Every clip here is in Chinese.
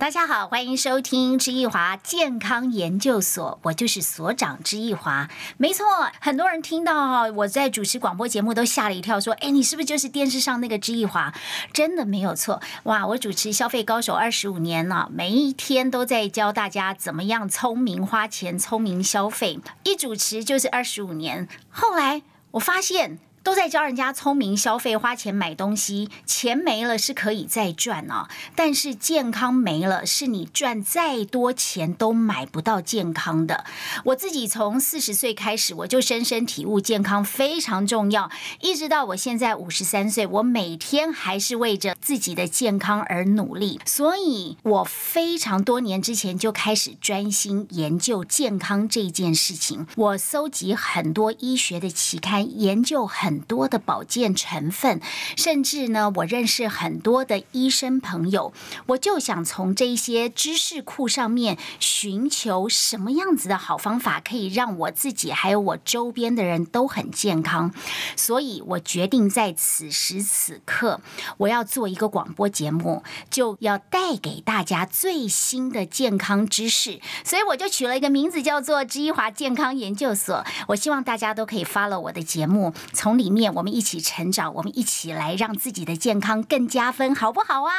大家好，欢迎收听知易华健康研究所，我就是所长知易华。没错，很多人听到我在主持广播节目都吓了一跳，说：“哎，你是不是就是电视上那个知易华？”真的没有错，哇！我主持消费高手二十五年了，每一天都在教大家怎么样聪明花钱、聪明消费，一主持就是二十五年。后来我发现。都在教人家聪明消费，花钱买东西，钱没了是可以再赚哦，但是健康没了，是你赚再多钱都买不到健康的。我自己从四十岁开始，我就深深体悟健康非常重要，一直到我现在五十三岁，我每天还是为着自己的健康而努力。所以，我非常多年之前就开始专心研究健康这件事情。我搜集很多医学的期刊，研究很。很多的保健成分，甚至呢，我认识很多的医生朋友，我就想从这些知识库上面寻求什么样子的好方法，可以让我自己还有我周边的人都很健康。所以我决定在此时此刻，我要做一个广播节目，就要带给大家最新的健康知识。所以我就取了一个名字，叫做知华健康研究所。我希望大家都可以 follow 我的节目，从里面我们一起成长，我们一起来让自己的健康更加分，好不好啊？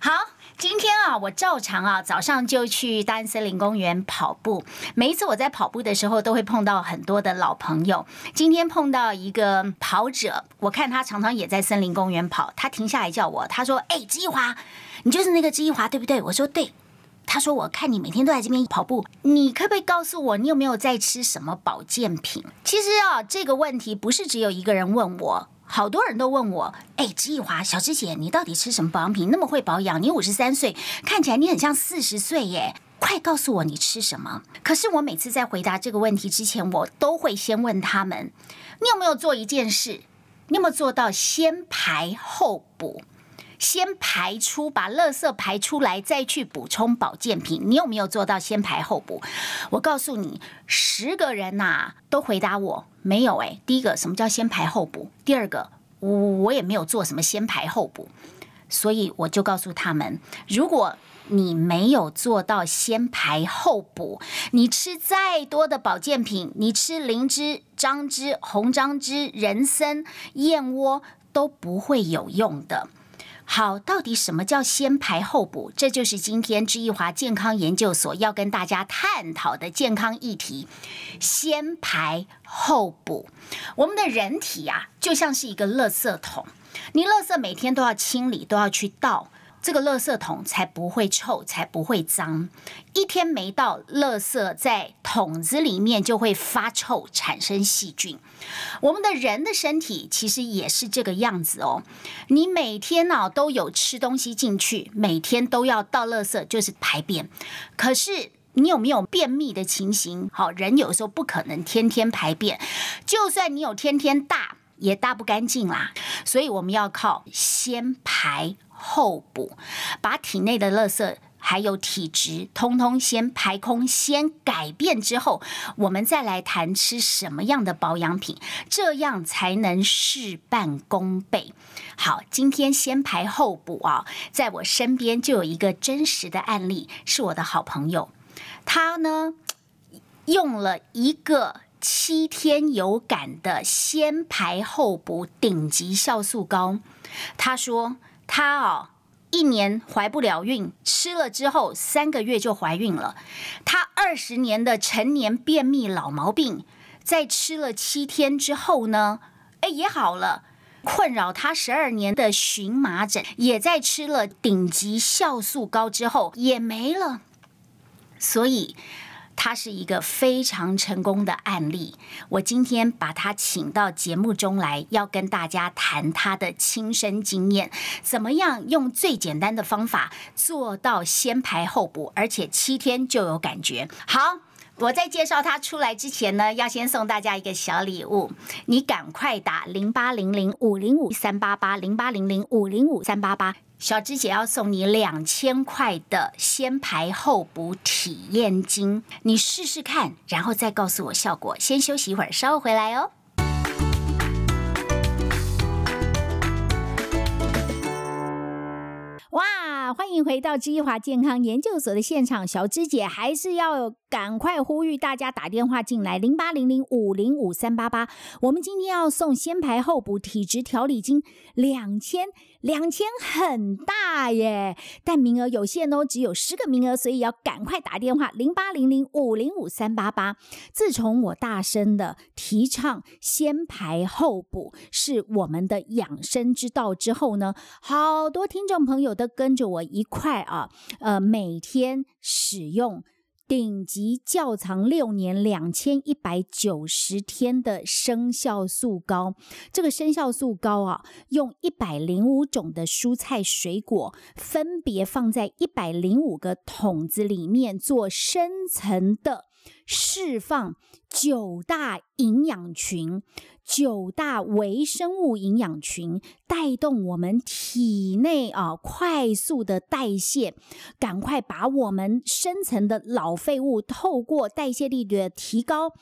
好，今天啊，我照常啊，早上就去大安森林公园跑步。每一次我在跑步的时候，都会碰到很多的老朋友。今天碰到一个跑者，我看他常常也在森林公园跑，他停下来叫我，他说：“哎，志一华，你就是那个志一华，对不对？”我说：“对。”他说：“我看你每天都在这边跑步，你可不可以告诉我，你有没有在吃什么保健品？”其实啊，这个问题不是只有一个人问我，好多人都问我。哎，植艺华，小芝姐，你到底吃什么保养品？那么会保养？你五十三岁，看起来你很像四十岁耶！快告诉我你吃什么？可是我每次在回答这个问题之前，我都会先问他们：你有没有做一件事？你有没有做到先排后补？先排出，把垃圾排出来，再去补充保健品。你有没有做到先排后补？我告诉你，十个人呐都回答我没有。哎，第一个什么叫先排后补？第二个我我也没有做什么先排后补，所以我就告诉他们，如果你没有做到先排后补，你吃再多的保健品，你吃灵芝、樟芝、红樟芝、人参、燕窝都不会有用的。好，到底什么叫先排后补？这就是今天知易华健康研究所要跟大家探讨的健康议题。先排后补，我们的人体啊，就像是一个垃圾桶，你垃圾每天都要清理，都要去倒。这个垃圾桶才不会臭，才不会脏。一天没到，垃圾在桶子里面就会发臭，产生细菌。我们的人的身体其实也是这个样子哦。你每天呢都有吃东西进去，每天都要倒垃圾，就是排便。可是你有没有便秘的情形？好，人有时候不可能天天排便，就算你有天天大，也大不干净啦。所以我们要靠先排。后补，把体内的垃圾还有体质通通先排空，先改变之后，我们再来谈吃什么样的保养品，这样才能事半功倍。好，今天先排后补啊，在我身边就有一个真实的案例，是我的好朋友，他呢用了一个七天有感的先排后补顶级酵素膏，他说。他哦，一年怀不了孕，吃了之后三个月就怀孕了。她二十年的成年便秘老毛病，在吃了七天之后呢，哎也好了。困扰她十二年的荨麻疹，也在吃了顶级酵素膏之后也没了。所以。他是一个非常成功的案例，我今天把他请到节目中来，要跟大家谈他的亲身经验，怎么样用最简单的方法做到先排后补，而且七天就有感觉。好，我在介绍他出来之前呢，要先送大家一个小礼物，你赶快打零八零零五零五三八八零八零零五零五三八八。小芝姐要送你两千块的先排后补体验金，你试试看，然后再告诉我效果。先休息一会儿，稍后回来哦。哇，欢迎回到知一华健康研究所的现场，小芝姐还是要赶快呼吁大家打电话进来，零八零零五零五三八八。我们今天要送先排后补体质调理金两千。两千很大耶，但名额有限哦，只有十个名额，所以要赶快打电话零八零零五零五三八八。自从我大声的提倡先排后补是我们的养生之道之后呢，好多听众朋友都跟着我一块啊，呃，每天使用。顶级窖藏六年两千一百九十天的生酵素膏，这个生酵素膏啊，用一百零五种的蔬菜水果，分别放在一百零五个桶子里面做深层的释放，九大营养群。九大微生物营养群带动我们体内啊快速的代谢，赶快把我们深层的老废物透过代谢力的提高。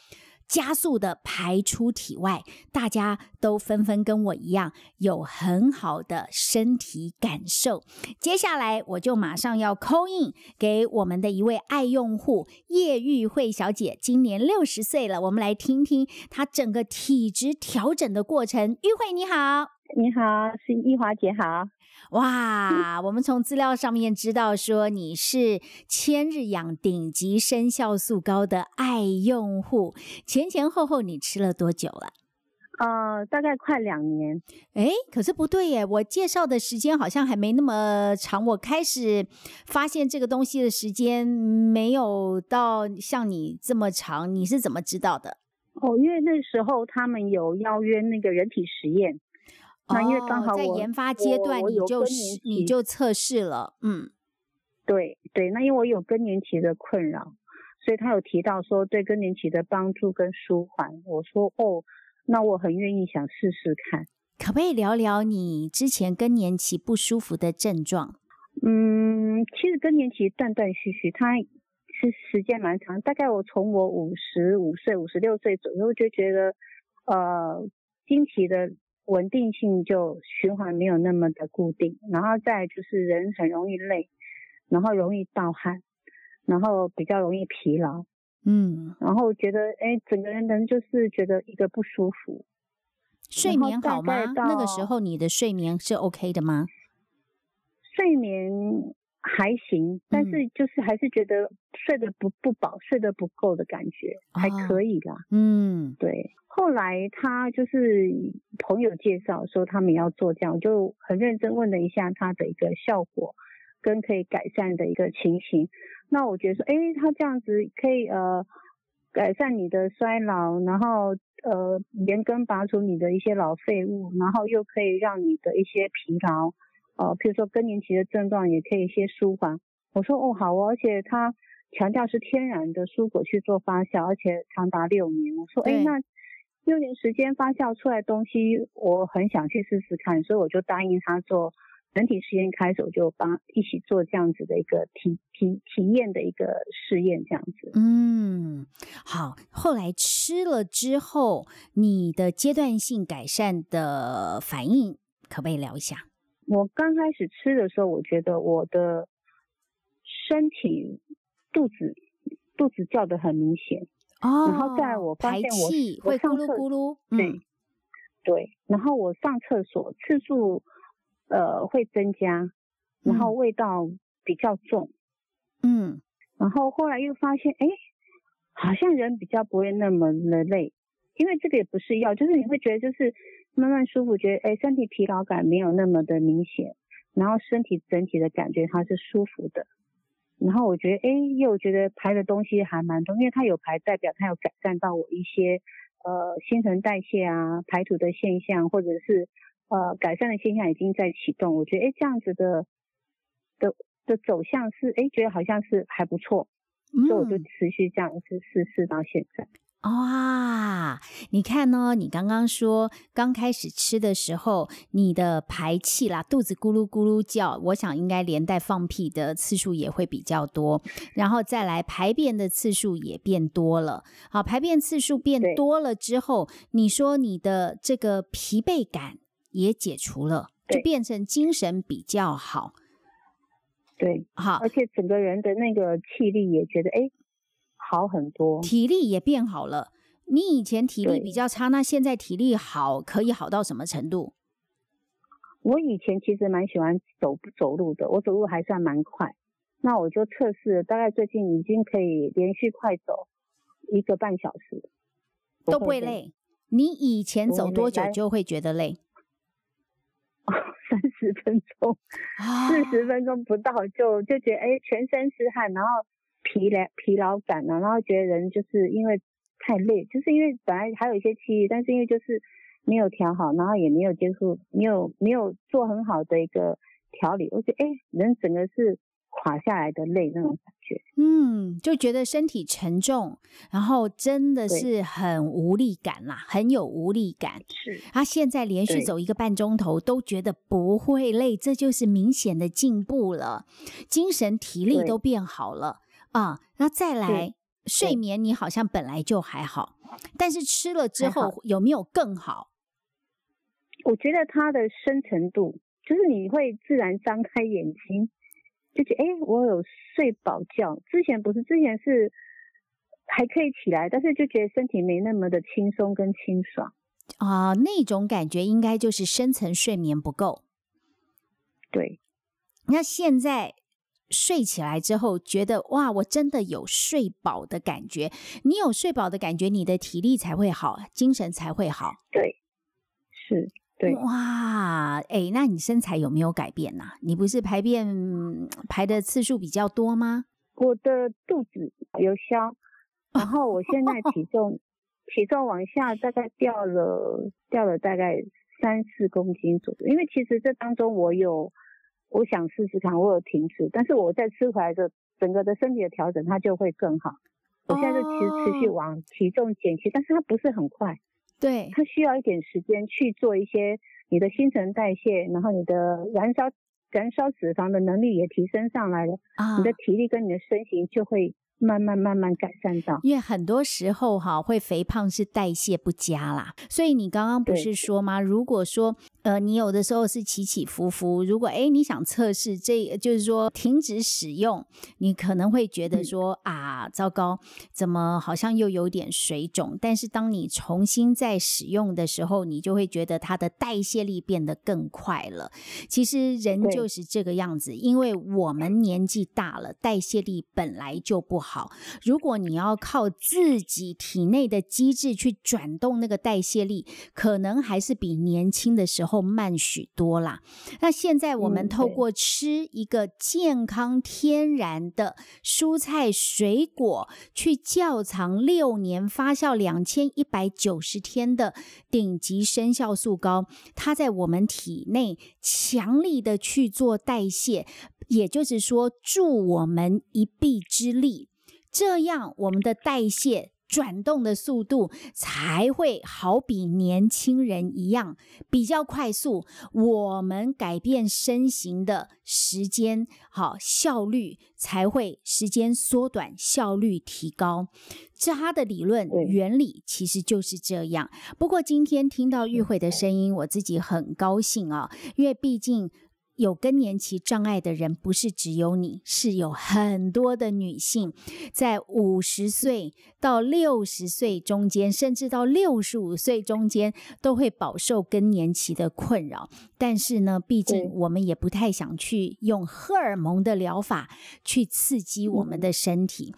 加速的排出体外，大家都纷纷跟我一样有很好的身体感受。接下来我就马上要 call in 给我们的一位爱用户叶玉慧小姐，今年六十岁了，我们来听听她整个体质调整的过程。玉慧你好，你好，是玉华姐好。哇，我们从资料上面知道说你是千日养顶级生酵素膏的爱用户，前前后后你吃了多久了？呃，大概快两年。哎，可是不对耶，我介绍的时间好像还没那么长。我开始发现这个东西的时间没有到像你这么长，你是怎么知道的？哦，因为那时候他们有邀约那个人体实验。那因为刚好在研发阶段，你就你就测试了，嗯，对对。那因为我有更年期的困扰，所以他有提到说对更年期的帮助跟舒缓。我说哦，那我很愿意想试试看。可不可以聊聊你之前更年期不舒服的症状？嗯，其实更年期断断续续，它是时间蛮长。大概我从我五十五岁、五十六岁左右就觉得，呃，经期的。稳定性就循环没有那么的固定，然后再就是人很容易累，然后容易盗汗，然后比较容易疲劳，嗯，然后觉得哎，整个人人就是觉得一个不舒服。睡眠好吗？那个时候你的睡眠是 OK 的吗？睡眠还行，但是就是还是觉得睡得不不饱，睡得不够的感觉，还可以啦。嗯，对。后来他就是朋友介绍说他们要做这样，就很认真问了一下他的一个效果跟可以改善的一个情形。那我觉得说，哎，他这样子可以呃改善你的衰老，然后呃连根拔除你的一些老废物，然后又可以让你的一些疲劳，呃，比如说更年期的症状也可以一些舒缓。我说哦好哦，而且他强调是天然的蔬果去做发酵，而且长达六年。我说哎那。六年时间发酵出来东西，我很想去试试看，所以我就答应他做人体实验，开始我就帮一起做这样子的一个体体体验的一个试验，这样子。嗯，好。后来吃了之后，你的阶段性改善的反应，可不可以聊一下？我刚开始吃的时候，我觉得我的身体肚子肚子叫的很明显。哦，然后在，我发现我会咕噜咕噜，对对，然后我上厕所次数呃会增加，然后味道比较重，嗯，然后后来又发现，哎，好像人比较不会那么的累，因为这个也不是药，就是你会觉得就是慢慢舒服，觉得哎身体疲劳感没有那么的明显，然后身体整体的感觉它是舒服的。然后我觉得，哎，又觉得排的东西还蛮多，因为它有排，代表它有改善到我一些呃新陈代谢啊、排毒的现象，或者是呃改善的现象已经在启动。我觉得，哎，这样子的的的走向是，哎，觉得好像是还不错，所以我就持续这样子试试到现在。哇，你看呢？你刚刚说刚开始吃的时候，你的排气啦，肚子咕噜咕噜叫，我想应该连带放屁的次数也会比较多，然后再来排便的次数也变多了。好，排便次数变多了之后，你说你的这个疲惫感也解除了，就变成精神比较好。对，好，而且整个人的那个气力也觉得哎好很多，体力也变好了。你以前体力比较差，那现在体力好，可以好到什么程度？我以前其实蛮喜欢走走路的，我走路还算蛮快。那我就测试，大概最近已经可以连续快走一个半小时，都不会。累。你以前走多久就会觉得累？三十分钟、啊四十分钟不到就就觉得哎全身是汗，然后疲劳疲劳感啊，然后觉得人就是因为太累，就是因为本来还有一些气，但是因为就是没有调好，然后也没有接触，没有没有做很好的一个调理，我觉得哎人整个是垮下来的累那种感觉。嗯，就觉得身体沉重，然后真的是很无力感啦，很有无力感。是他现在连续走一个半钟头都觉得不会累，这就是明显的进步了，精神体力都变好了啊。那再来睡眠，你好像本来就还好，但是吃了之后有没有更好？我觉得它的深层度，就是你会自然张开眼睛，就觉得哎，诶我有睡饱觉。之前不是，之前是还可以起来，但是就觉得身体没那么的轻松跟清爽。啊、那种感觉应该就是深层睡眠不够。对，那现在睡起来之后，觉得哇，我真的有睡饱的感觉。你有睡饱的感觉，你的体力才会好，精神才会好。对，是，对，哇，哎，那你身材有没有改变呐、你不是排便嗯排的次数比较多吗？我的肚子有消，然后我现在体重体重往下大概掉了掉了大概三四公斤左右，因为其实这当中我有我想试试看，我有停止，但是我在吃回来的整个的身体的调整，它就会更好。我现在就其实持续哦往体重减去，但是它不是很快，对，它需要一点时间去做一些你的新陈代谢，然后你的燃烧燃烧脂肪的能力也提升上来了。啊你的体力跟你的身形就会慢慢慢慢改善到。因为很多时候哈，会肥胖是代谢不佳啦，所以你刚刚不是说吗？如果说呃，你有的时候是起起伏伏，如果诶你想测试这，就是说停止使用，你可能会觉得嗯说、啊，糟糕，怎么好像又有点水肿？但是当你重新再使用的时候，你就会觉得它的代谢力变得更快了。其实人就是这个样子，因为我们年纪大了，代谢力本来就不好。如果你要靠自己体内的机制去转动那个代谢力，可能还是比年轻的时候慢许多啦。那现在我们透过吃一个健康天然的蔬菜水果，去窖藏六年发酵两千一百九十天的顶级生酵素膏，它在我们体内强力的去做代谢，也就是说助我们一臂之力。这样我们的代谢转动的速度才会好比年轻人一样比较快速，我们改变身形的时间好效率才会时间缩短，效率提高。这它的理论原理其实就是这样。不过今天听到玉慧的声音，我自己很高兴啊，因为毕竟。有更年期障碍的人不是只有你，是有很多的女性，在五十岁到六十岁中间，甚至到六十五岁中间，都会饱受更年期的困扰。但是呢，毕竟我们也不太想去用荷尔蒙的疗法去刺激我们的身体。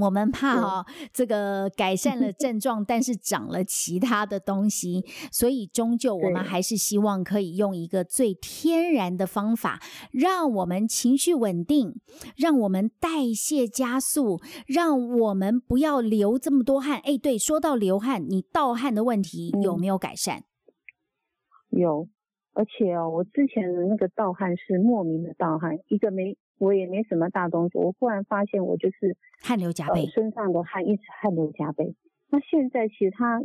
我们怕哈、这个改善了症状，但是长了其他的东西，所以终究我们还是希望可以用一个最天然的方法，让我们情绪稳定，让我们代谢加速，让我们不要流这么多汗。哎，对，说到流汗，你盗汗的问题嗯有没有改善？有，而且哦，我之前的那个盗汗是莫名的盗汗，一个没我也没什么大动作，我忽然发现我就是汗流浃背呃，身上的汗一直汗流浃背。那现在其实它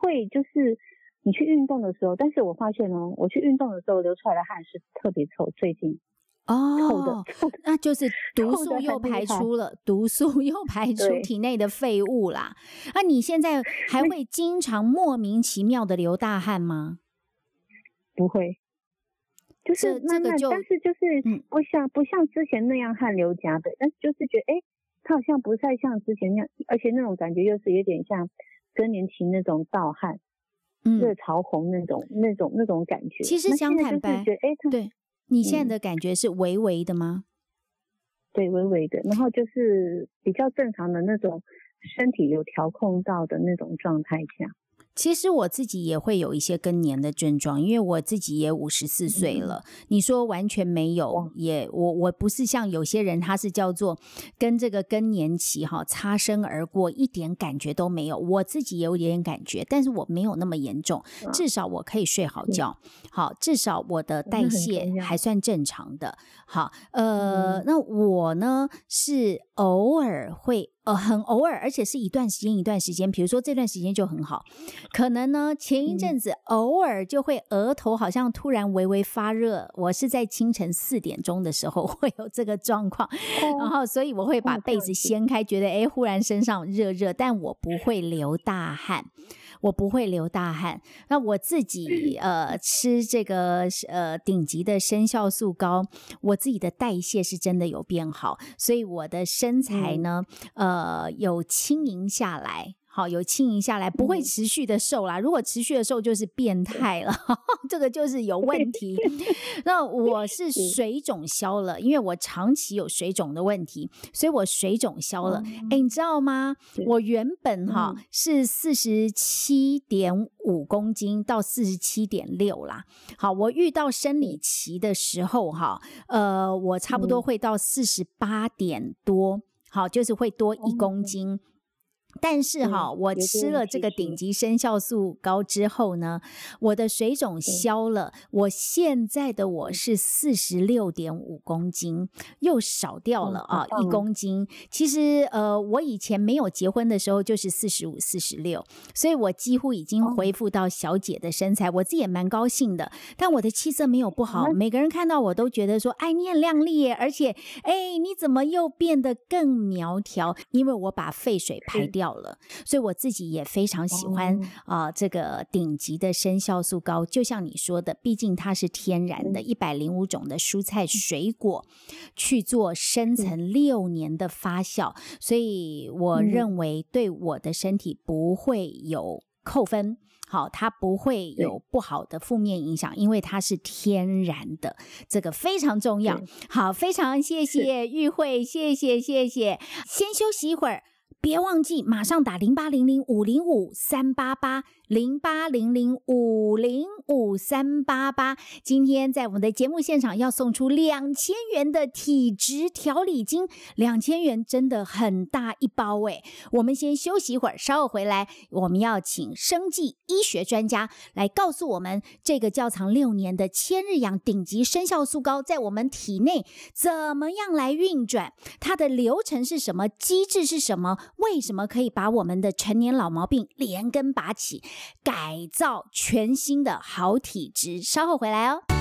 会就是你去运动的时候，但是我发现哦，我去运动的时候流出来的汗是特别臭，最近臭哦的，臭的，那就是 毒素又排出了，毒素又 排出体内的废物啦。那你现在 还会经常莫名其妙的流大汗吗？不会，就是慢慢，但是就是不像不像之前那样汗流浃背，但是就是觉得哎，他好像不太像之前那样，而且那种感觉又是有点像更年期那种盗汗，热潮红那种那种那种感觉。其实讲坦白，哎，对你现在的感觉是微微的吗？对，微微的，然后就是比较正常的那种身体有调控到的那种状态下。其实我自己也会有一些更年的症状，因为我自己也五十四岁了。你说完全没有，也我我不是像有些人，他是叫做跟这个更年期哈擦身而过，一点感觉都没有。我自己也有点感觉，但是我没有那么严重，至少我可以睡好觉。好，至少我的代谢还算正常的。好，呃，那我呢是偶尔会。呃，很偶尔，而且是一段时间一段时间。比如说这段时间就很好，可能呢前一阵子偶尔就会额头好像突然微微发热。我是在清晨四点钟的时候 会有这个状况，然后所以我会把被子掀开，觉得哎忽然身上热热，但我不会流大汗。我不会流大汗，那我自己呃吃这个呃顶级的生酵素膏，我自己的代谢是真的有变好，所以我的身材呢呃有轻盈下来。好，有轻盈下来，不会持续的瘦啦。如果持续的瘦，就是变态了，这个就是有问题。那我是 水肿消了，因为我长期有水肿的问题，所以我水肿消了。哎，你知道吗？我原本哈是四十七点五公斤到四十七点六啦。好，我遇到生理期的时候哈，呃，我差不多会到四十八点多，好，就是会多一公斤。但是哈，我吃了这个顶级生酵素膏之后呢，我的水肿消了。我现在的我是四十六点五公斤，又少掉了啊一公斤。其实呃，我以前没有结婚的时候就是四十五、四十六，所以我几乎已经恢复到小姐的身材，我自己也蛮高兴的。但我的气色没有不好，每个人看到我都觉得说：“哎，你很靓丽耶！”而且，哎，你怎么又变得更苗条？因为我把废水排掉。掉了，所以我自己也非常喜欢啊，这个顶级的生酵素膏，就像你说的，毕竟它是天然的，一百零五种的蔬菜水果去做深层六年的发酵，所以我认为对我的身体不会有扣分，好，它不会有不好的负面影响，因为它是天然的，这个非常重要。好，非常谢谢玉慧，谢谢谢谢，先休息一会儿。别忘记马上打零八零零五零五三八八。零八零零五零五三八八，今天在我们的节目现场要送出两千元的体质调理金，两千元真的很大一包哎！我们先休息一会儿，稍后回来，我们要请生技医学专家来告诉我们，这个窖藏六年的千日养顶级生酵素膏在我们体内怎么样来运转，它的流程是什么，机制是什么，为什么可以把我们的成年老毛病连根拔起？改造全新的好体质，稍后回来哦。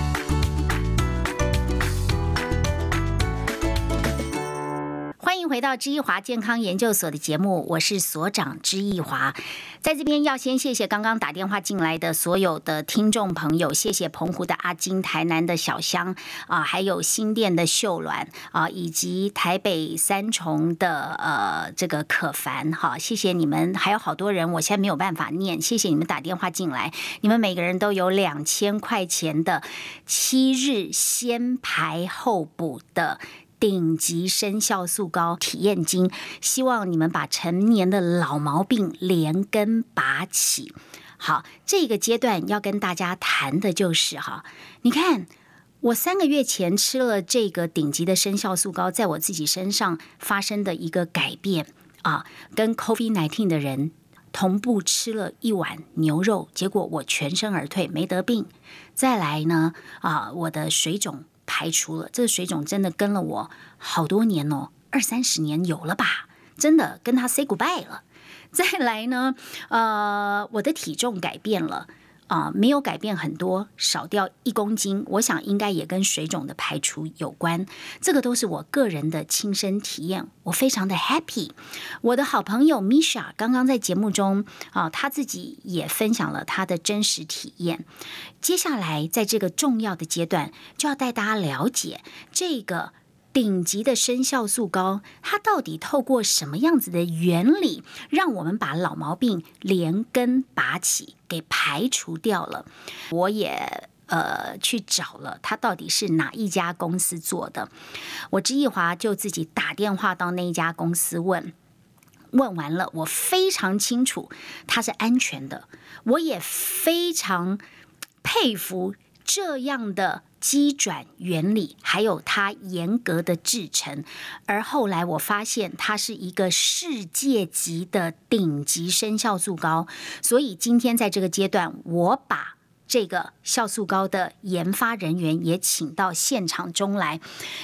欢迎回到知易华健康研究所的节目，我是所长知易华。在这边要先谢谢刚刚打电话进来的所有的听众朋友，谢谢澎湖的阿金、台南的小香啊，还有新店的秀鸾啊，以及台北三重的呃这个可凡哈，谢谢你们，还有好多人，我现在没有办法念，谢谢你们打电话进来，你们每个人都有两千块钱的七日先排后补的。顶级生酵素膏体验金，希望你们把成年的老毛病连根拔起。好，这个阶段要跟大家谈的就是哈，你看我三个月前吃了这个顶级的生酵素膏，在我自己身上发生的一个改变啊，跟 COVID nineteen 的人同步吃了一碗牛肉，结果我全身而退，没得病。再来呢啊，我的水肿。排除了这个水肿，真的跟了我好多年哦，二三十年有了吧？真的跟他 say goodbye 了。再来呢，呃，我的体重改变了，啊、没有改变很多，少掉一公斤，我想应该也跟水肿的排除有关。这个都是我个人的亲身体验，我非常的 happy。我的好朋友 Misha 刚刚在节目中啊，他自己也分享了他的真实体验。接下来在这个重要的阶段，就要带大家了解这个。顶级的生酵素膏，它到底透过什么样子的原理，让我们把老毛病连根拔起，给排除掉了？我也呃去找了，它到底是哪一家公司做的？我之一华就自己打电话到那一家公司问。问完了，我非常清楚它是安全的，我也非常佩服这样的机转原理，还有它严格的制成。而后来我发现它是一个世界级的顶级生酵素膏，所以今天在这个阶段，我把这个酵素膏的研发人员也请到现场中来，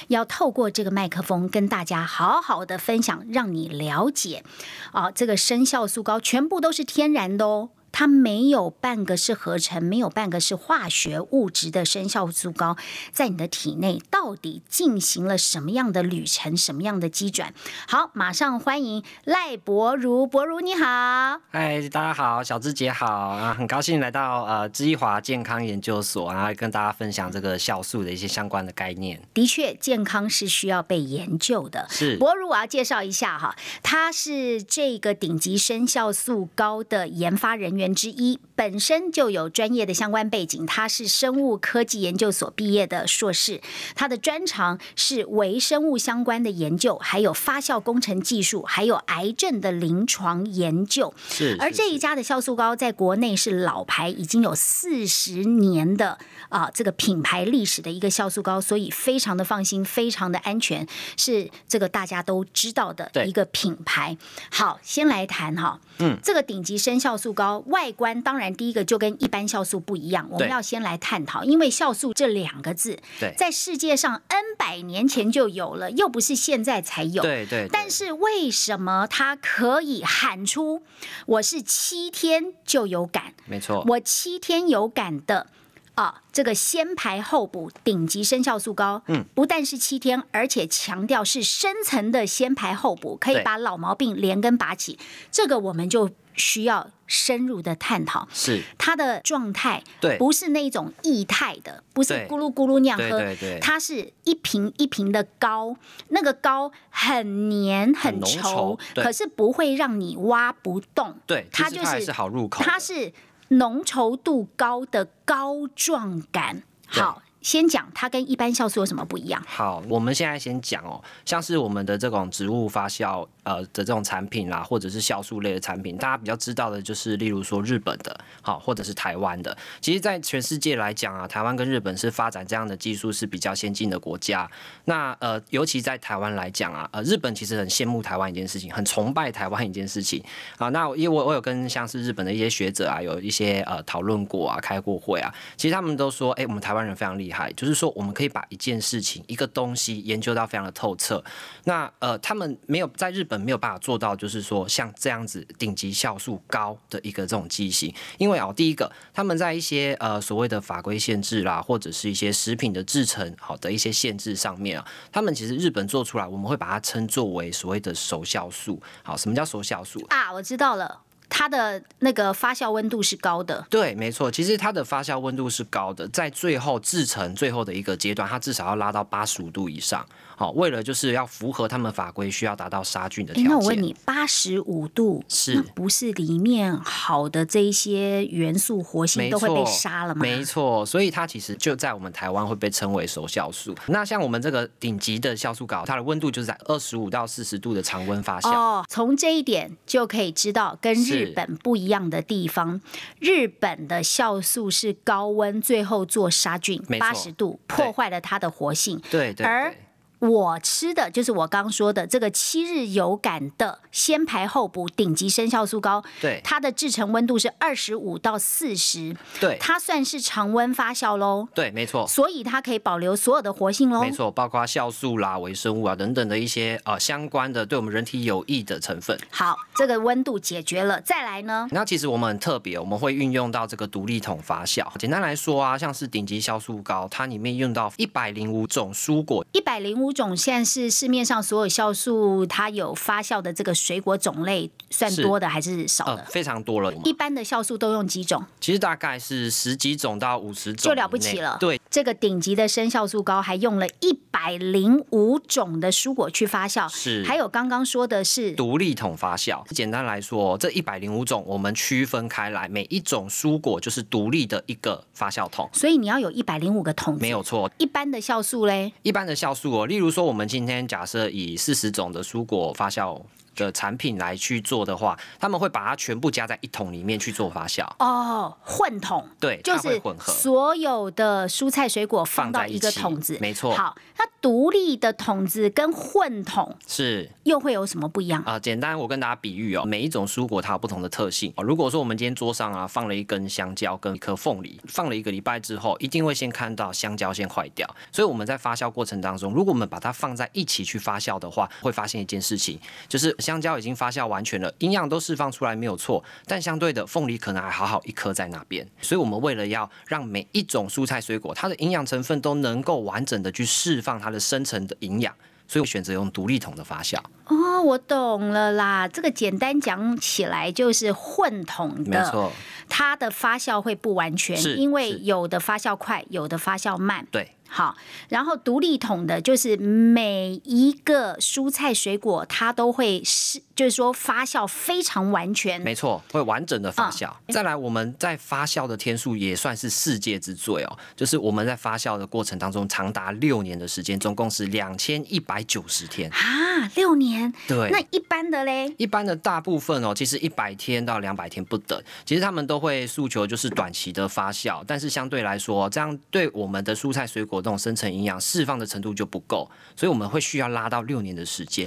要透过这个麦克风跟大家好好的分享，让你了解啊，这个生酵素膏全部都是天然的哦。它没有半个是合成，没有半个是化学物质的生效素膏，在你的体内到底进行了什么样的旅程，什么样的机转？好，马上欢迎赖博如，博如你好。嗨，大家好，小芝姐好啊，很高兴来到呃知易华健康研究所，然后跟大家分享这个酵素的一些相关的概念。的确，健康是需要被研究的。是，博如，我要介绍一下哈，他是这个顶级生效素膏的研发人员之一，本身就有专业的相关背景。他是生物科技研究所毕业的硕士，他的专长是微生物相关的研究，还有发酵工程技术，还有癌症的临床研究。是，而这一家的酵素膏在国内是老牌，已经有四十年的啊、这个品牌历史的一个酵素膏，所以非常的放心，非常的安全，是这个大家都知道的一个品牌。好，先来谈哈，嗯，这个顶级生酵素膏外观当然第一个就跟一般酵素不一样，我们要先来探讨，因为酵素这两个字在世界上 N 百年前就有了，又不是现在才有。对对，但是为什么它可以喊出我是七天就有感，没错，我七天有感的啊，这个先排后补顶级生酵素膏，嗯，不但是七天，而且强调是深层的先排后补，可以把老毛病连根拔起。这个我们就需要深入的探讨。是，它的状态对，不是那种液态的，不是咕噜咕噜那样对喝，对对，它是一瓶一瓶的膏，那个膏很黏很浓稠稠，可是不会让你挖不动，对，它就是好入口，它是浓稠度高的膏状感。好，先讲它跟一般酵素有什么不一样？好，我们现在先讲哦，像是我们的这种植物发酵呃的这种产品啦，或者是酵素类的产品，大家比较知道的就是，例如说日本的，好，或者是台湾的。其实，在全世界来讲啊，台湾跟日本是发展这样的技术是比较先进的国家。那呃，尤其在台湾来讲啊，呃，日本其实很羡慕台湾一件事情，很崇拜台湾一件事情啊。那因为我我有跟像是日本的一些学者啊，有一些呃讨论过啊，开过会啊，其实他们都说，哎、我们台湾人非常厉害，就是说我们可以把一件事情、一个东西研究到非常的透彻。那呃，他们没有在日本没有办法做到，就是说像这样子顶级酵素高的一个这种机型，因为哦，第一个他们在一些呃所谓的法规限制啦，或者是一些食品的制成好的一些限制上面啊，他们其实日本做出来，我们会把它称作为所谓的熟酵素。好，什么叫熟酵素？啊，我知道了，它的那个发酵温度是高的。对，没错，其实它的发酵温度是高的，在最后制成最后的一个阶段，它至少要拉到八十五度以上。好，为了就是要符合他们法规，需要达到杀菌的诶条件。那我问你，八十五度是那不是里面好的这一些元素活性都会被杀了吗？没错，所以它其实就在我们台湾会被称为熟酵素。那像我们这个顶级的酵素膏，它的温度就是在二十五到四十度的常温发酵。哦，从这一点就可以知道跟日本不一样的地方。日本的酵素是高温，最后做杀菌，八十度破坏了它的活性。对对而对，我吃的就是我刚说的这个七日有感的先排后补顶级生酵素膏，对它的制成温度是二十五到四十，对它算是常温发酵喽，对，没错。所以它可以保留所有的活性喽。没错，包括酵素啦、微生物啊等等的一些呃相关的对我们人体有益的成分。好，这个温度解决了，再来呢？那其实我们很特别，我们会运用到这个独立桶发酵。简单来说啊，像是顶级酵素膏，它里面用到一百零五种蔬果，一百零五种现在是市面上所有酵素它有发酵的这个水果种类，算多的还是少呃，的？非常多了。一般的酵素都用几种？其实大概是十几种到五十种，就了不起了对，这个顶级的生酵素膏还用了一百零五种的蔬果去发酵，是还有刚刚说的是独立桶发酵。简单来说，这一百零五种我们区分开来，每一种蔬果就是独立的一个发酵桶，所以你要有一百零五个桶。没有错。一般的酵素嘞，一般的酵素哦，例如说我们今天假设以四十种的蔬果发酵的产品来去做的话，他们会把它全部加在一桶里面去做发酵，哦，混桶，对，就是混合。所有的蔬菜水果放到一个桶子，没错好，那独立的桶子跟混桶是又会有什么不一样？啊、简单我跟大家比喻哦，每一种蔬果它有不同的特性哦。如果说我们今天桌上啊放了一根香蕉跟一颗凤梨，放了一个礼拜之后，一定会先看到香蕉先坏掉。所以我们在发酵过程当中，如果我们把它放在一起去发酵的话，会发现一件事情，就是香蕉已经发酵完全了，营养都释放出来没有错，但相对的凤梨可能还好好一颗在那边。所以我们为了要让每一种蔬菜水果它的营养成分都能够完整的去释放它的深层的营养。所以我选择用独立桶的发酵，哦，我懂了啦。这个简单讲起来就是混桶的，没错，它的发酵会不完全，是因为有的发酵快，有的发酵慢。对。好，然后独立桶的就是每一个蔬菜水果它都会是，就是说发酵非常完全。没错，会完整的发酵。嗯再来，我们在发酵的天数也算是世界之最哦，就是我们在发酵的过程当中长达六年的时间，总共是两千一百九十天。啊，六年。对，那一般的嘞？一般的大部分哦，其实一百天到两百天不等，其实他们都会诉求就是短期的发酵，但是相对来说，这样对我们的蔬菜水果这种深层营养释放的程度就不够，所以我们会需要拉到六年的时间。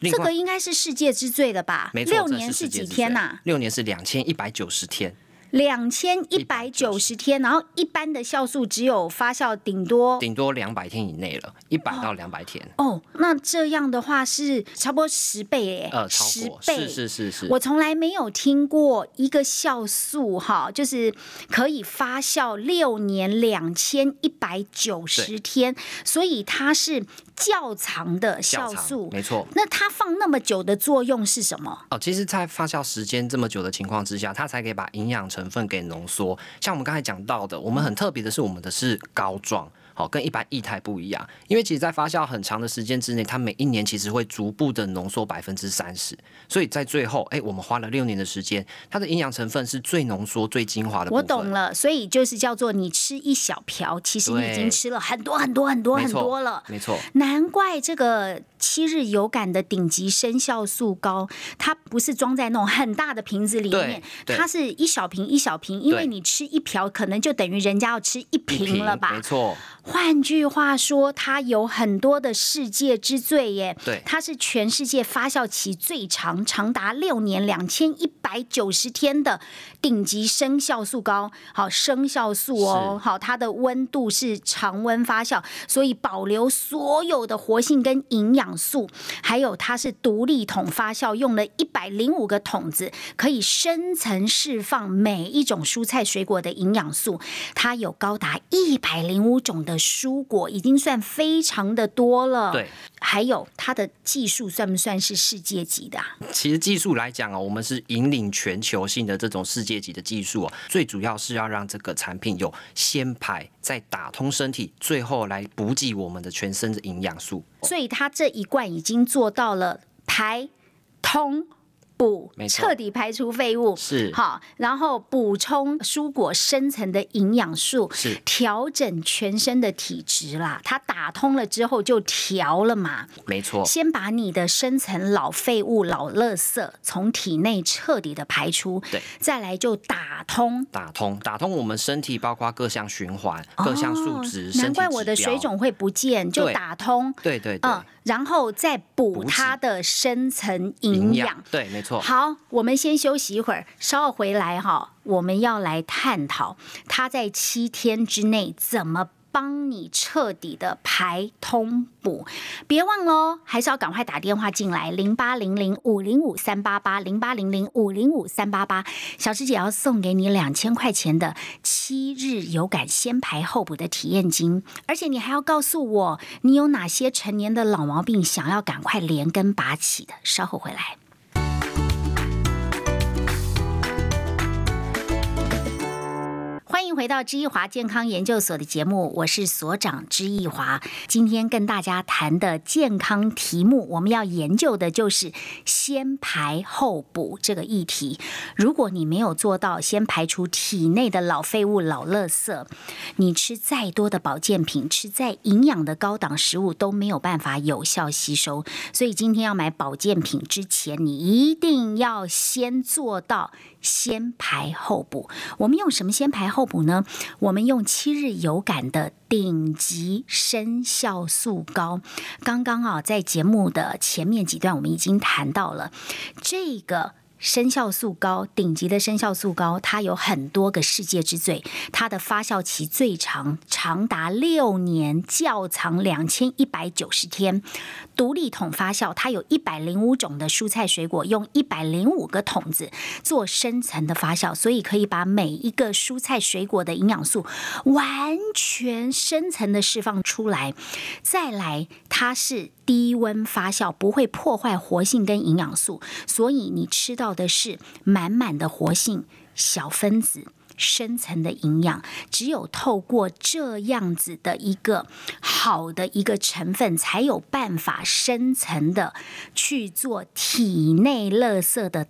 这个应该是世界之最了吧？没错，六年是几天呐、最六年是两千一百九十天。两千一百九十天，然后一般的酵素只有发酵顶多顶多两百天以内了，一百到两百天，哦，那这样的话是差不多十倍耶，呃，超十，倍。是是是是，我从来没有听过一个酵素哈，就是可以发酵六年两千一百九十天，所以它是较长的酵素。没错。那它放那么久的作用是什么？哦，其实，在发酵时间这么久的情况之下，它才可以把营养成分给浓缩。像我们刚才讲到的，我们很特别的是，我们的是膏状。好，跟一般液态不一样，因为其实，在发酵很长的时间之内，它每一年其实会逐步的浓缩百分之三十，所以在最后，哎、我们花了六年的时间，它的营养成分是最浓缩、最精华的。我懂了，所以就是叫做你吃一小瓢，其实你已经吃了很多很多很多很多了。没错，难怪这个七日有感的顶级生酵素膏，它不是装在那种很大的瓶子里面，它是一小瓶一小瓶，因为你吃一瓢，可能就等于人家要吃一一瓶了吧没？错，换句话说，它有很多的世界之最耶。对它是全世界发酵期最长，长达六年两千一百九十天的顶级生酵素膏。好，生酵素哦，好，它的温度是常温发酵，所以保留所有的活性跟营养素。还有它是独立桶发酵，用了一百零五个桶子，可以深层释放每一种蔬菜水果的营养素。它有高达一百零五种的蔬果，已经算非常的多了。，对。还有它的技术算不算是世界级的、啊？其实技术来讲啊，我们是引领全球性的这种世界级的技术哦，最主要是要让这个产品有先排，再打通身体，最后来补给我们的全身的营养素。所以它这一罐已经做到了排、通、补彻底排除废物。是好，然后补充蔬果深层的营养素，是调整全身的体质啦。它打通了之后就调了嘛。没错，先把你的深层老废物、老垃圾从体内彻底的排出，对，再来就打通。打通打通我们身体包括各项循环、各项数值，难怪我的水。肿会不见，就打通。对对对，嗯，然后再补它的深层营养。对，没错。好，我们先休息一会儿，稍后回来哈，我们要来探讨它在七天之内怎么。帮你彻底的排通补，别忘了哦，还是要赶快打电话进来，零八零零五零五三八八，零八零零五零五三八八。小师姐要送给你两千块钱的七日有感先排后补的体验金，而且你还要告诉我你有哪些成年的老毛病想要赶快连根拔起的。稍后回来。回到知易华健康研究所的节目，我是所长知易华。今天跟大家谈的健康题目，我们要研究的就是先排后补这个议题。如果你没有做到先排除体内的老废物、老垃圾，你吃再多的保健品，吃再营养的高档食物都没有办法有效吸收。所以今天要买保健品之前，你一定要先做到先排后补。我们用什么先排后补呢？我们用七日有感的顶级生效素膏。刚刚啊，在节目的前面几段，我们已经谈到了这个。生酵素膏，顶级的生酵素膏，它有很多个世界之最，它的发酵期最长，长达六年，窖藏两千一百九十天，独立桶发酵，它有一百零五种的蔬菜水果，用一百零五个桶子做深层的发酵，所以可以把每一个蔬菜水果的营养素完全深层的释放出来。再来，它是低温发酵，不会破坏活性跟营养素，所以你吃到的是满满的活性小分子。深层的营养，只有透过这样子的一个好的一个成分，才有办法深层的去做体内垃圾的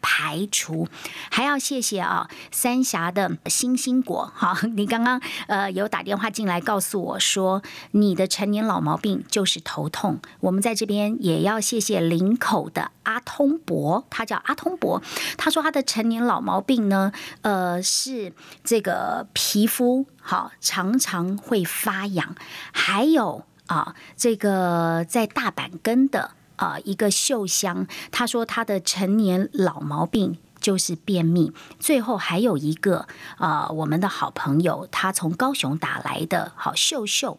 排除。还要谢谢啊，三峡的星星果，好，你刚刚呃有打电话进来告诉我说，你的成年老毛病就是头痛。我们在这边也要谢谢林口的阿通博，他叫阿通博，他说他的成年老毛病呢，呃是这个皮肤好常常会发痒，还有啊这个在大阪根的啊一个秀香，他说他的成年老毛病。就是便秘，最后还有一个、呃我们的好朋友，他从高雄打来的好秀秀，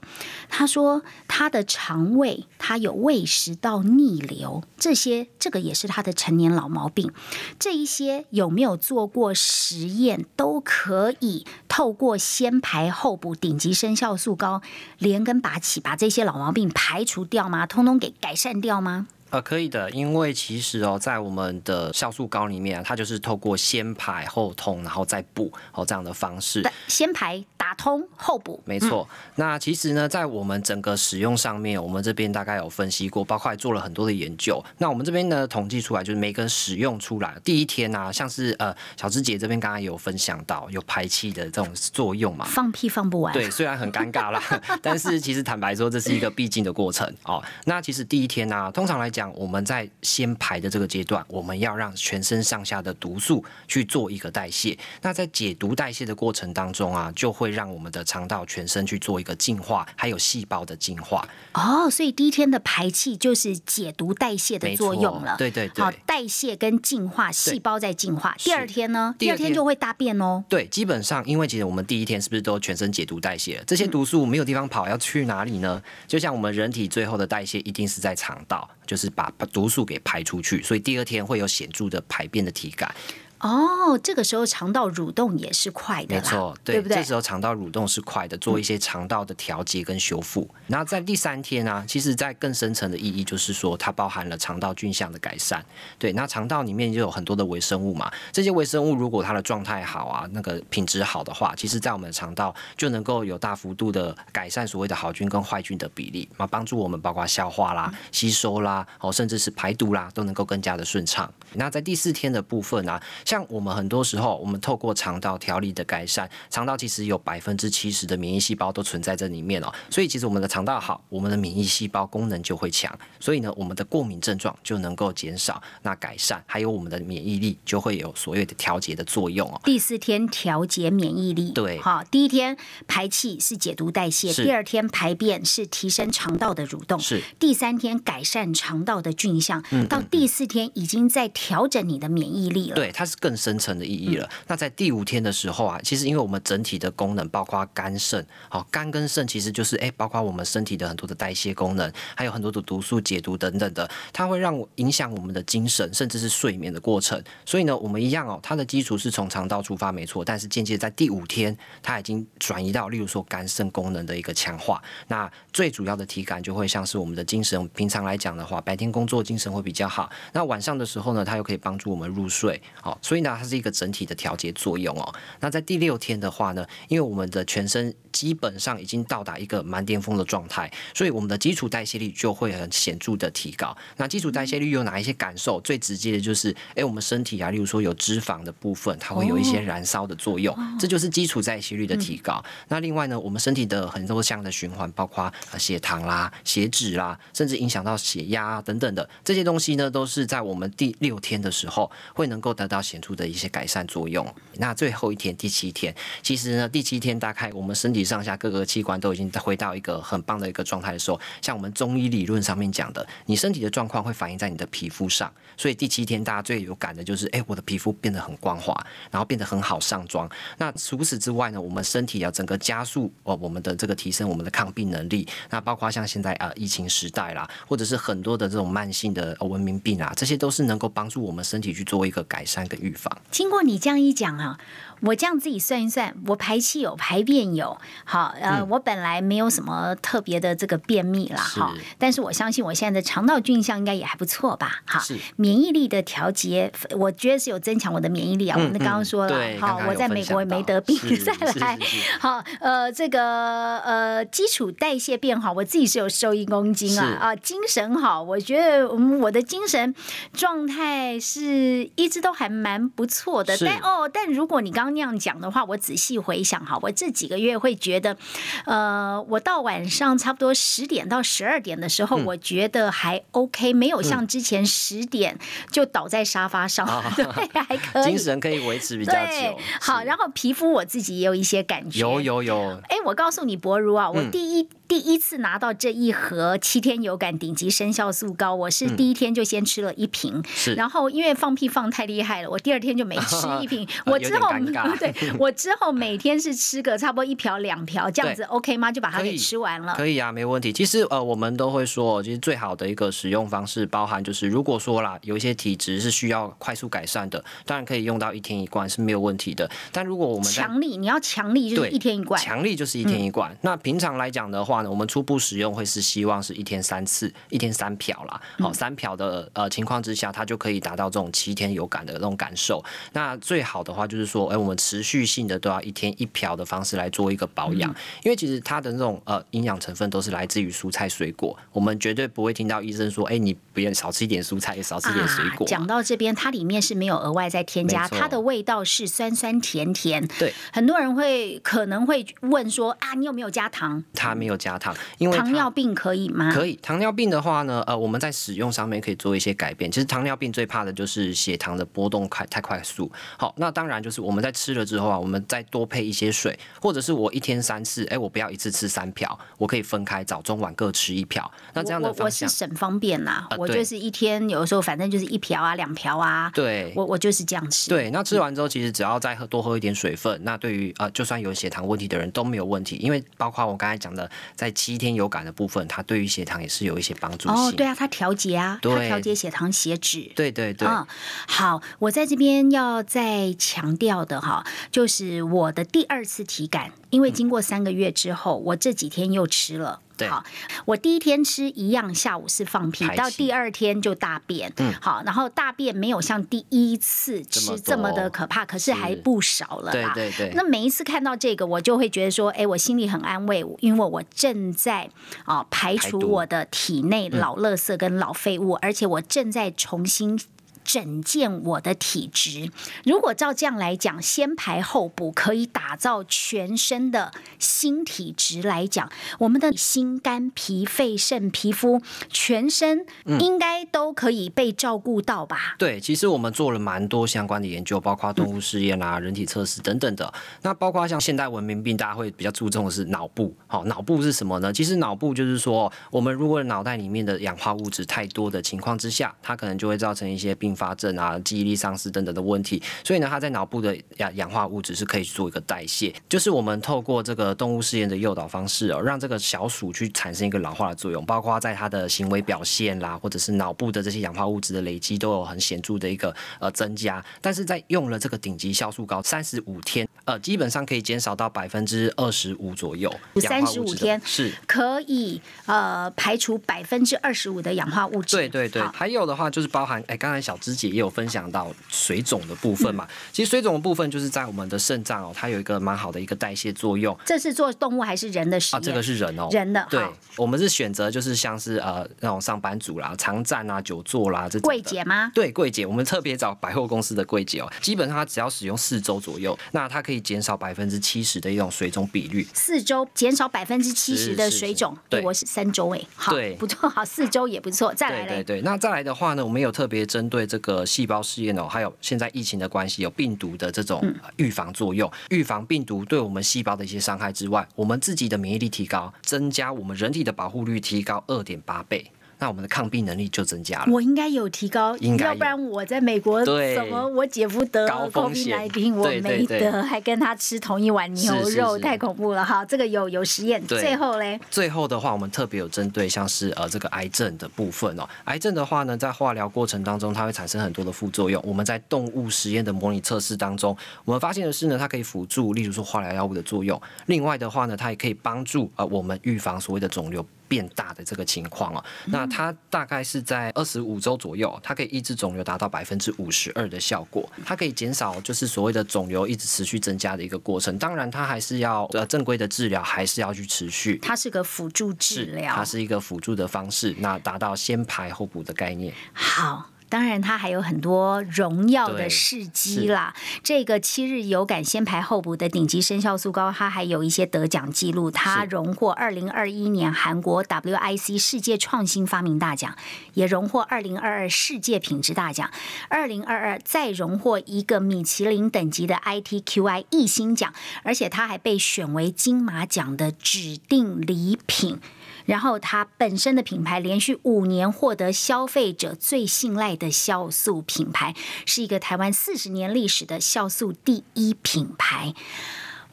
他说他的肠胃他有胃食道逆流，这些这个也是他的成年老毛病。这一些有没有做过实验，都可以透过先排后补顶级生酵素膏连根拔起，把这些老毛病排除掉吗？通通给改善掉吗？呃，可以的，因为其实哦，在我们的酵素膏里面，它就是透过先排后通，然后再补哦这样的方式。先排打通后补，没错，那其实呢，在我们整个使用上面，我们这边大概有分析过，包括还做了很多的研究。那我们这边呢，统计出来就是每个人使用出来第一天啊，像是呃小芝姐这边刚刚有分享到有排气的这种作用嘛，放屁放不完。对，虽然很尴尬啦，但是其实坦白说，这是一个必经的过程哦。那其实第一天呢、啊，通常来讲，我们在先排的这个阶段，我们要让全身上下的毒素去做一个代谢。那在解毒代谢的过程当中啊，就会让我们的肠道全身去做一个净化，还有细胞的净化。哦，所以第一天的排气就是解毒代谢的作用了。对对对好，代谢跟净化，细胞在净化。第二天呢？第二天就会大便哦。对，基本上因为其实我们第一天是不是都全身解毒代谢了？这些毒素没有地方跑，要去哪里呢？就像我们人体最后的代谢一定是在肠道，就是把把毒素给排出去，所以第二天会有显著的排便的体感。哦，这个时候肠道蠕动也是快的，没错，对不对？这时候肠道蠕动是快的，做一些肠道的调节跟修复。那在第三天呢，其实，在更深层的意义就是说，它包含了肠道菌相的改善。对，那肠道里面就有很多的微生物嘛，这些微生物如果它的状态好啊，那个品质好的话，其实在我们的肠道就能够有大幅度的改善所谓的好菌跟坏菌的比例，那帮助我们包括消化啦、吸收啦，哦，甚至是排毒啦，都能够更加的顺畅。那在第四天的部分呢，像我们很多时候，我们透过肠道调理的改善，肠道其实有百分之七十的免疫细胞都存在这里面哦，所以其实我们的肠道好，我们的免疫细胞功能就会强，所以呢，我们的过敏症状就能够减少，那改善，还有我们的免疫力就会有所谓的调节的作用哦。第四天调节免疫力，对，好，第一天排气是解毒代谢，第二天排便是提升肠道的蠕动，是。第三天改善肠道的菌相，到第四天已经在调整你的免疫力了，对，它是更深层的意义了。那在第五天的时候啊，其实因为我们整体的功能包括肝肾，好，肝跟肾其实就是哎，包括我们身体的很多的代谢功能，还有很多的毒素解毒等等的，它会让影响我们的精神，甚至是睡眠的过程。所以呢，我们一样哦，它的基础是从肠道出发，没错，但是间接在第五天，它已经转移到，例如说肝肾功能的一个强化。那最主要的体感就会像是我们的精神，平常来讲的话，白天工作精神会比较好，那晚上的时候呢，它又可以帮助我们入睡，好，所以呢，它是一个整体的调节作用哦。那在第六天的话呢，因为我们的全身基本上已经到达一个蛮巅峰的状态，所以我们的基础代谢率就会很显著的提高。那基础代谢率有哪一些感受？最直接的就是，哎，我们身体啊，例如说有脂肪的部分，它会有一些燃烧的作用，这就是基础代谢率的提高。那另外呢，我们身体的很多项的循环，包括血糖啦、血脂啦，甚至影响到血压等等的这些东西呢，都是在我们第六天的时候会能够得到显著的一些改善作用。那最后一天第七天，其实呢，第七天大概我们身体上下各个器官都已经回到一个很棒的一个状态的时候，像我们中医理论上面讲的，你身体的状况会反映在你的皮肤上，所以第七天大家最有感的就是，哎，我的皮肤变得很光滑，然后变得很好上妆。那除此之外呢，我们身体要整个加速哦，我们的这个提升我们的抗病能力。那包括像现在啊疫情时代啦，或者是很多的这种慢性的文明病啊，这些都是能够帮助我们身体去做一个改善跟预防。经过你这样一讲啊。我这样自己算一算，我排气有，排便有，好，呃，我本来没有什么特别的这个便秘了，哈，但是我相信我现在的肠道菌相应该也还不错吧，哈，免疫力的调节，我觉得是有增强我的免疫力啊。我们刚刚说了，好，我在美国没得病，再来，好，呃，这个呃基础代谢变好，我自己是有瘦一公斤啊，啊，精神好，我觉得我的精神状态是一直都还蛮不错的，但哦，但如果你刚那样讲的话，我仔细回想哈，我这几个月会觉得，呃，我到晚上差不多十点到十二点的时候，我觉得还 OK，没有像之前十点就倒在沙发上，对，还可以，精神可以维持比较久。好，然后皮肤我自己也有一些感觉，有有有。哎，我告诉你，博如啊，我第一。第一次拿到这一盒七天有感顶级生效素膏，我是第一天就先吃了一瓶，然后因为放屁放太厉害了，我第二天就没吃一瓶。我之后 对 我之后每天是吃个差不多一瓢两瓢这样子，OK 吗？就把它给吃完了。可以啊，没问题。其实呃，我们都会说，其实最好的一个使用方式，包含就是如果说啦，有一些体质是需要快速改善的，当然可以用到一天一罐是没有问题的。但如果我们强力，你要强力就是一天一罐，强力就是一天一罐。那平常来讲的话。我们初步使用会是希望是一天三次，一天三瓢啦。好，三瓢的呃情况之下，它就可以达到这种七天有感的那种感受。那最好的话就是说，哎，我们持续性的都要一天一瓢的方式来做一个保养，因为其实它的那种呃营养成分都是来自于蔬菜水果，我们绝对不会听到医生说，哎，你不要少吃一点蔬菜，也少吃点水果。讲到这边，它里面是没有额外再添加，它的味道是酸酸甜甜。对，很多人会可能会问说，啊，你有没有加糖？它没有加。糖，因为糖尿病可以吗？可以，糖尿病的话呢，呃，我们在使用上面可以做一些改变。其实糖尿病最怕的就是血糖的波动快太快速。好，那当然就是我们在吃了之后啊，我们再多配一些水，或者是我一天三次，哎，我不要一次吃三瓢，我可以分开早中晚各吃一瓢。那这样的我我是省方便呐，我就是一天有的时候反正就是一瓢啊两瓢啊。对，我我就是这样吃。对，那吃完之后其实只要再喝多喝一点水分，那对于呃就算有血糖问题的人都没有问题，因为包括我刚才讲的在七天有感的部分，它对于血糖也是有一些帮助性。哦，对啊，它调节啊，它调节血糖、血脂。对对对，嗯，好，我在这边要再强调的哈，就是我的第二次体感，因为经过三个月之后，我这几天又吃了。对好，我第一天吃一样，下午是放屁，到第二天就大便。嗯好，然后大便没有像第一次吃这么的可怕，可是还不少了啦。对对对，那每一次看到这个，我就会觉得说，哎，我心里很安慰，因为我正在啊、排除我的体内嗯老垃圾跟老废物，而且我正在重新。整健我的体质，如果照这样来讲，先排后补可以打造全身的新体质来讲，我们的心、肝、脾、肺、肾、皮肤，全身应该都可以被照顾到吧？对，其实我们做了蛮多相关的研究，包括动物试验啊、人体测试等等的。那包括像现代文明病，大家会比较注重的是脑部。好、脑部是什么呢？其实脑部就是说，我们如果脑袋里面的氧化物质太多的情况之下，它可能就会造成一些并发症啊、记忆力丧失等等的问题。所以呢，它在脑部的氧氧化物质是可以做一个代谢，就是我们透过这个动物试验的诱导方式哦，让这个小鼠去产生一个老化的作用，包括在它的行为表现啦，或者是脑部的这些氧化物质的累积都有很显著的一个呃增加。但是在用了这个顶级酵素膏三十五天，呃，基本上可以减少到百分之二十五左右。氧化物质的35天是。可以呃排除百分之二十五的氧化物质。对对对，好还有的话就是包含，哎，刚才小芝姐也有分享到水肿的部分嘛。其实水肿的部分就是在我们的肾脏哦，它有一个蛮好的一个代谢作用这是做动物还是人的实啊，这个是人哦，人的对，我们是选择就是像是呃那种上班族啦、常站啊、久坐啦这种柜姐吗？对柜姐，我们特别找百货公司的柜姐哦，基本上它只要使用四周左右，那它可以减少百分之七十的一种水肿比率。四周减少百分之七十的水肿，对。我是三周哎，好，对。不错，好，四周也不错，再来嘞，对对。对，那再来的话呢，我们有特别针对这个细胞试验哦，还有现在疫情的关系，有病毒的这种预防作用，预防病毒对我们细胞的一些伤害之外，我们自己的免疫力提高，增加我们人体的保护率提高二点八倍，那我们的抗病能力就增加了。我应该有提高，应该要不然我在美国对怎么我姐夫得高风 COVID 险19，我对对对没得，还跟他吃同一碗牛肉，是是是太恐怖了哈！这个有有实验，最后嘞，最后的话，我们特别有针对像是呃这个癌症的部分哦。癌症的话呢，在化疗过程当中，它会产生很多的副作用。我们在动物实验的模拟测试当中，我们发现的是呢，它可以辅助，例如说化疗药物的作用。另外的话呢，它也可以帮助呃我们预防所谓的肿瘤。变大的这个情况哦，那它大概是在二十五周左右，它可以抑制肿瘤达到百分之五十二的效果，它可以减少就是所谓的肿瘤一直持续增加的一个过程。当然，它还是要呃正规的治疗，还是要去持续。它是个辅助治，疗，它是一个辅助的方式，那达到先排后补的概念。好。当然，它还有很多荣耀的事迹啦。这个七日有感先排后补的顶级生酵素膏，它还有一些得奖记录。它荣获二零二一年韩国 WIC 世界创新发明大奖，也荣获二零二二世界品质大奖，二零二二再荣获一个米其林等级的 ITQI 一星奖，而且它还被选为金马奖的指定礼品。然后它本身的品牌连续五年获得消费者最信赖的酵素品牌，是一个台湾四十年历史的酵素第一品牌。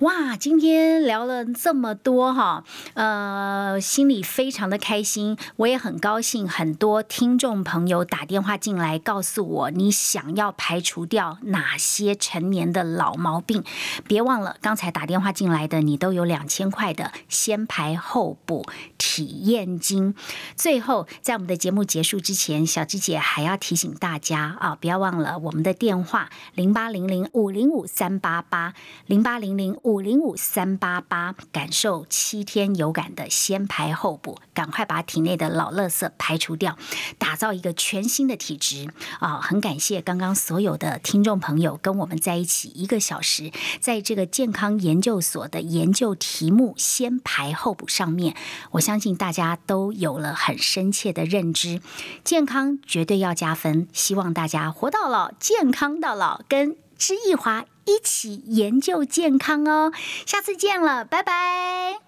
哇，今天聊了这么多哈，呃，心里非常的开心，我也很高兴，很多听众朋友打电话进来告诉我，你想要排除掉哪些成年的老毛病。别忘了，刚才打电话进来的你都有两千块的先排后补体验金。最后，在我们的节目结束之前，小芝姐还要提醒大家啊，不要忘了我们的电话零八零零五零五三八八零八零零五五零五三八八，感受七天有感的先排后补，赶快把体内的老垃圾排除掉，打造一个全新的体质啊！很感谢刚刚所有的听众朋友跟我们在一起一个小时，在这个健康研究所的研究题目先排后补上面，我相信大家都有了很深切的认知，健康绝对要加分，希望大家活到老，健康到老，跟知易华一起研究健康哦。下次见了，拜拜。